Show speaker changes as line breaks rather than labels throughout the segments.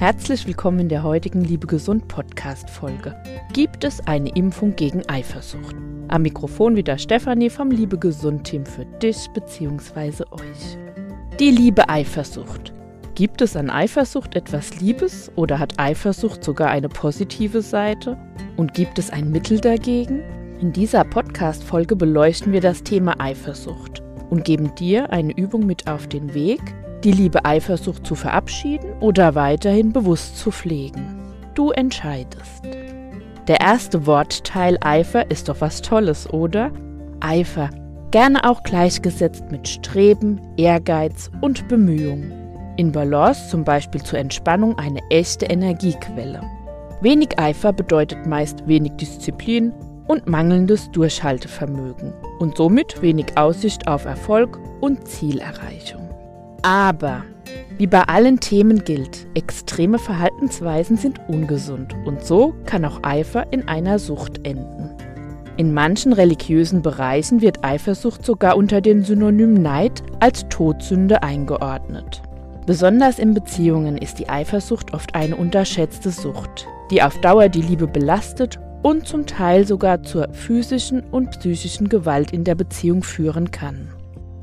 Herzlich willkommen in der heutigen Liebe Gesund Podcast Folge. Gibt es eine Impfung gegen Eifersucht? Am Mikrofon wieder Stefanie vom Liebe Gesund Team für dich bzw. euch. Die Liebe Eifersucht. Gibt es an Eifersucht etwas Liebes oder hat Eifersucht sogar eine positive Seite? Und gibt es ein Mittel dagegen? In dieser Podcast Folge beleuchten wir das Thema Eifersucht und geben dir eine Übung mit auf den Weg, die liebe Eifersucht zu verabschieden oder weiterhin bewusst zu pflegen. Du entscheidest. Der erste Wortteil Eifer ist doch was Tolles, oder? Eifer, gerne auch gleichgesetzt mit Streben, Ehrgeiz und Bemühung. In Balance zum Beispiel zur Entspannung eine echte Energiequelle. Wenig Eifer bedeutet meist wenig Disziplin und mangelndes Durchhaltevermögen und somit wenig Aussicht auf Erfolg und Zielerreichung. Aber wie bei allen Themen gilt, extreme Verhaltensweisen sind ungesund und so kann auch Eifer in einer Sucht enden. In manchen religiösen Bereichen wird Eifersucht sogar unter den Synonym Neid als Todsünde eingeordnet. Besonders in Beziehungen ist die Eifersucht oft eine unterschätzte Sucht, die auf Dauer die Liebe belastet und zum Teil sogar zur physischen und psychischen Gewalt in der Beziehung führen kann.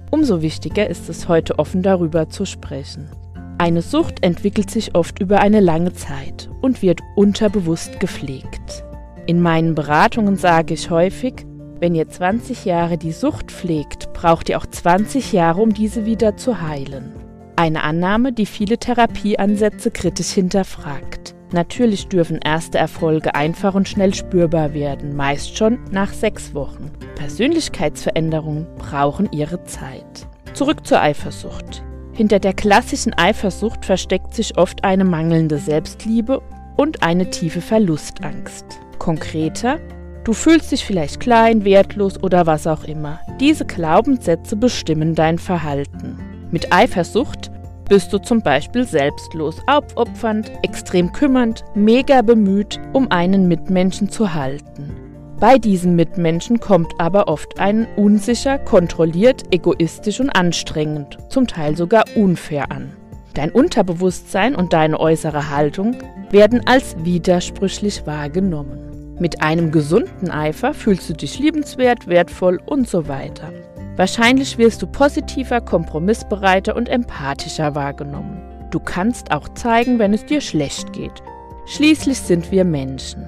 Umso wichtiger ist es heute offen darüber zu sprechen. Eine Sucht entwickelt sich oft über eine lange Zeit und wird unterbewusst gepflegt. In meinen Beratungen sage ich häufig, wenn ihr 20 Jahre die Sucht pflegt, braucht ihr auch 20 Jahre, um diese wieder zu heilen. Eine Annahme, die viele Therapieansätze kritisch hinterfragt. Natürlich dürfen erste Erfolge einfach und schnell spürbar werden, meist schon nach sechs Wochen. Persönlichkeitsveränderungen brauchen ihre Zeit. Zurück zur Eifersucht. Hinter der klassischen Eifersucht versteckt sich oft eine mangelnde Selbstliebe und eine tiefe Verlustangst. Konkreter, du fühlst dich vielleicht klein, wertlos oder was auch immer. Diese Glaubenssätze bestimmen dein Verhalten. Mit Eifersucht bist du zum Beispiel selbstlos, aufopfernd, extrem kümmernd, mega bemüht, um einen Mitmenschen zu halten. Bei diesen Mitmenschen kommt aber oft ein unsicher, kontrolliert, egoistisch und anstrengend, zum Teil sogar unfair an. Dein Unterbewusstsein und deine äußere Haltung werden als widersprüchlich wahrgenommen. Mit einem gesunden Eifer fühlst du dich liebenswert, wertvoll und so weiter. Wahrscheinlich wirst du positiver, kompromissbereiter und empathischer wahrgenommen. Du kannst auch zeigen, wenn es dir schlecht geht. Schließlich sind wir Menschen.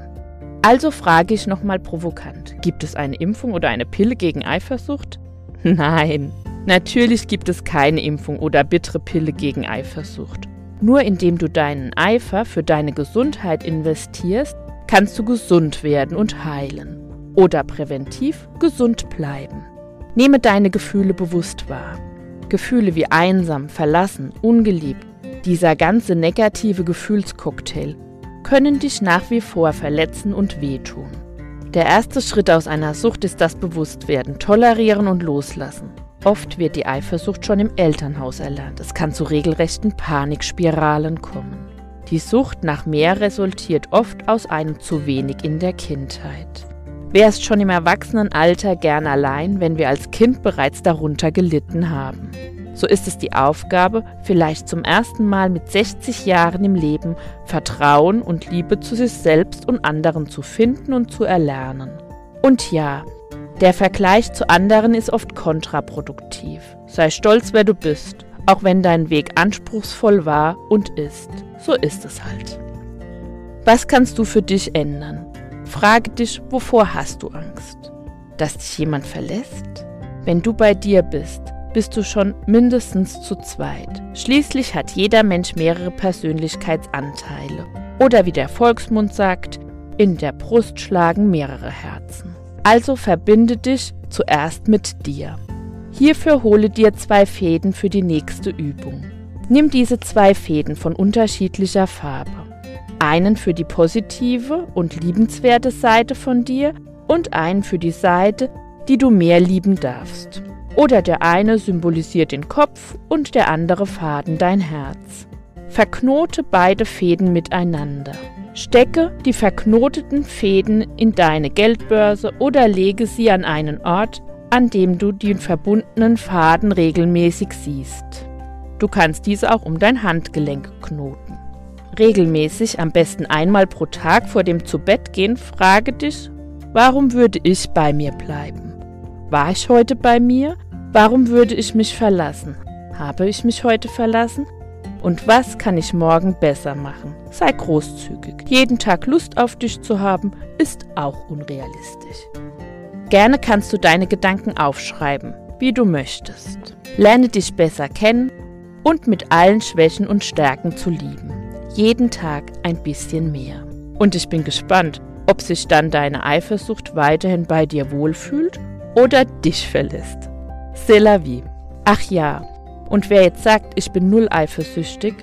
Also frage ich nochmal provokant, gibt es eine Impfung oder eine Pille gegen Eifersucht? Nein, natürlich gibt es keine Impfung oder bittere Pille gegen Eifersucht. Nur indem du deinen Eifer für deine Gesundheit investierst, kannst du gesund werden und heilen. Oder präventiv gesund bleiben. Nehme deine Gefühle bewusst wahr. Gefühle wie einsam, verlassen, ungeliebt, dieser ganze negative Gefühlscocktail können dich nach wie vor verletzen und wehtun. Der erste Schritt aus einer Sucht ist das Bewusstwerden, Tolerieren und Loslassen. Oft wird die Eifersucht schon im Elternhaus erlernt. Es kann zu regelrechten Panikspiralen kommen. Die Sucht nach mehr resultiert oft aus einem zu wenig in der Kindheit. Wer ist schon im Erwachsenenalter gern allein, wenn wir als Kind bereits darunter gelitten haben? So ist es die Aufgabe, vielleicht zum ersten Mal mit 60 Jahren im Leben Vertrauen und Liebe zu sich selbst und anderen zu finden und zu erlernen. Und ja, der Vergleich zu anderen ist oft kontraproduktiv. Sei stolz, wer du bist, auch wenn dein Weg anspruchsvoll war und ist. So ist es halt. Was kannst du für dich ändern? Frage dich, wovor hast du Angst? Dass dich jemand verlässt? Wenn du bei dir bist, bist du schon mindestens zu zweit. Schließlich hat jeder Mensch mehrere Persönlichkeitsanteile. Oder wie der Volksmund sagt, in der Brust schlagen mehrere Herzen. Also verbinde dich zuerst mit dir. Hierfür hole dir zwei Fäden für die nächste Übung. Nimm diese zwei Fäden von unterschiedlicher Farbe einen für die positive und liebenswerte Seite von dir und einen für die Seite, die du mehr lieben darfst. Oder der eine symbolisiert den Kopf und der andere Faden dein Herz. Verknote beide Fäden miteinander. Stecke die verknoteten Fäden in deine Geldbörse oder lege sie an einen Ort, an dem du den verbundenen Faden regelmäßig siehst. Du kannst diese auch um dein Handgelenk knoten. Regelmäßig, am besten einmal pro Tag vor dem Zubettgehen, frage dich, warum würde ich bei mir bleiben? War ich heute bei mir? Warum würde ich mich verlassen? Habe ich mich heute verlassen? Und was kann ich morgen besser machen? Sei großzügig. Jeden Tag Lust auf dich zu haben, ist auch unrealistisch. Gerne kannst du deine Gedanken aufschreiben, wie du möchtest. Lerne dich besser kennen und mit allen Schwächen und Stärken zu lieben. Jeden Tag ein bisschen mehr. Und ich bin gespannt, ob sich dann deine Eifersucht weiterhin bei dir wohlfühlt oder dich verlässt. C'est la vie. Ach ja, und wer jetzt sagt, ich bin null eifersüchtig,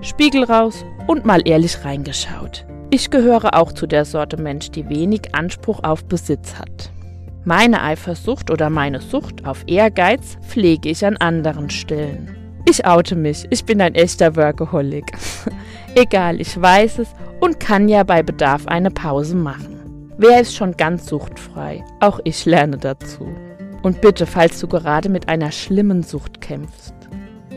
Spiegel raus und mal ehrlich reingeschaut. Ich gehöre auch zu der Sorte Mensch, die wenig Anspruch auf Besitz hat. Meine Eifersucht oder meine Sucht auf Ehrgeiz pflege ich an anderen Stellen. Ich oute mich, ich bin ein echter Workaholic. Egal, ich weiß es und kann ja bei Bedarf eine Pause machen. Wer ist schon ganz suchtfrei? Auch ich lerne dazu. Und bitte, falls du gerade mit einer schlimmen Sucht kämpfst,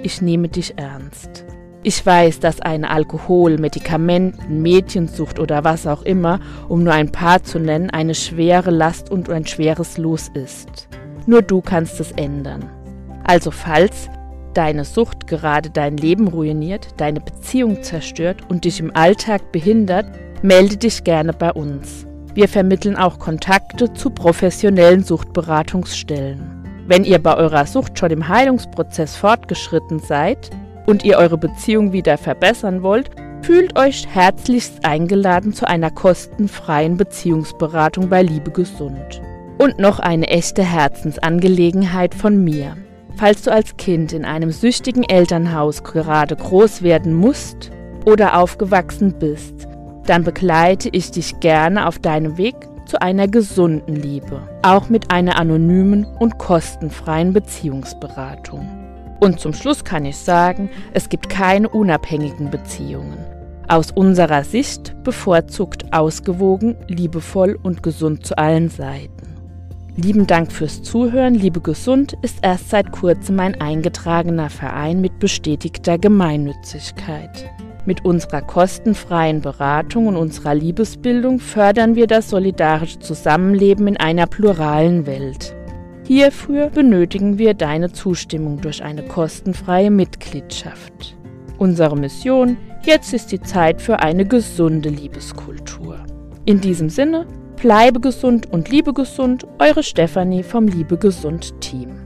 ich nehme dich ernst. Ich weiß, dass eine Alkohol, Medikamenten, Mädchensucht oder was auch immer, um nur ein paar zu nennen, eine schwere Last und ein schweres Los ist. Nur du kannst es ändern. Also falls deine Sucht gerade dein Leben ruiniert, deine Beziehung zerstört und dich im Alltag behindert, melde dich gerne bei uns. Wir vermitteln auch Kontakte zu professionellen Suchtberatungsstellen. Wenn ihr bei eurer Sucht schon im Heilungsprozess fortgeschritten seid und ihr eure Beziehung wieder verbessern wollt, fühlt euch herzlichst eingeladen zu einer kostenfreien Beziehungsberatung bei Liebe Gesund. Und noch eine echte Herzensangelegenheit von mir. Falls du als Kind in einem süchtigen Elternhaus gerade groß werden musst oder aufgewachsen bist, dann begleite ich dich gerne auf deinem Weg zu einer gesunden Liebe, auch mit einer anonymen und kostenfreien Beziehungsberatung. Und zum Schluss kann ich sagen, es gibt keine unabhängigen Beziehungen. Aus unserer Sicht bevorzugt ausgewogen, liebevoll und gesund zu allen Seiten. Lieben Dank fürs Zuhören. Liebe Gesund ist erst seit kurzem ein eingetragener Verein mit bestätigter Gemeinnützigkeit. Mit unserer kostenfreien Beratung und unserer Liebesbildung fördern wir das solidarische Zusammenleben in einer pluralen Welt. Hierfür benötigen wir deine Zustimmung durch eine kostenfreie Mitgliedschaft. Unsere Mission, jetzt ist die Zeit für eine gesunde Liebeskultur. In diesem Sinne, bleibe gesund und liebe gesund, eure Stefanie vom Liebe Gesund Team.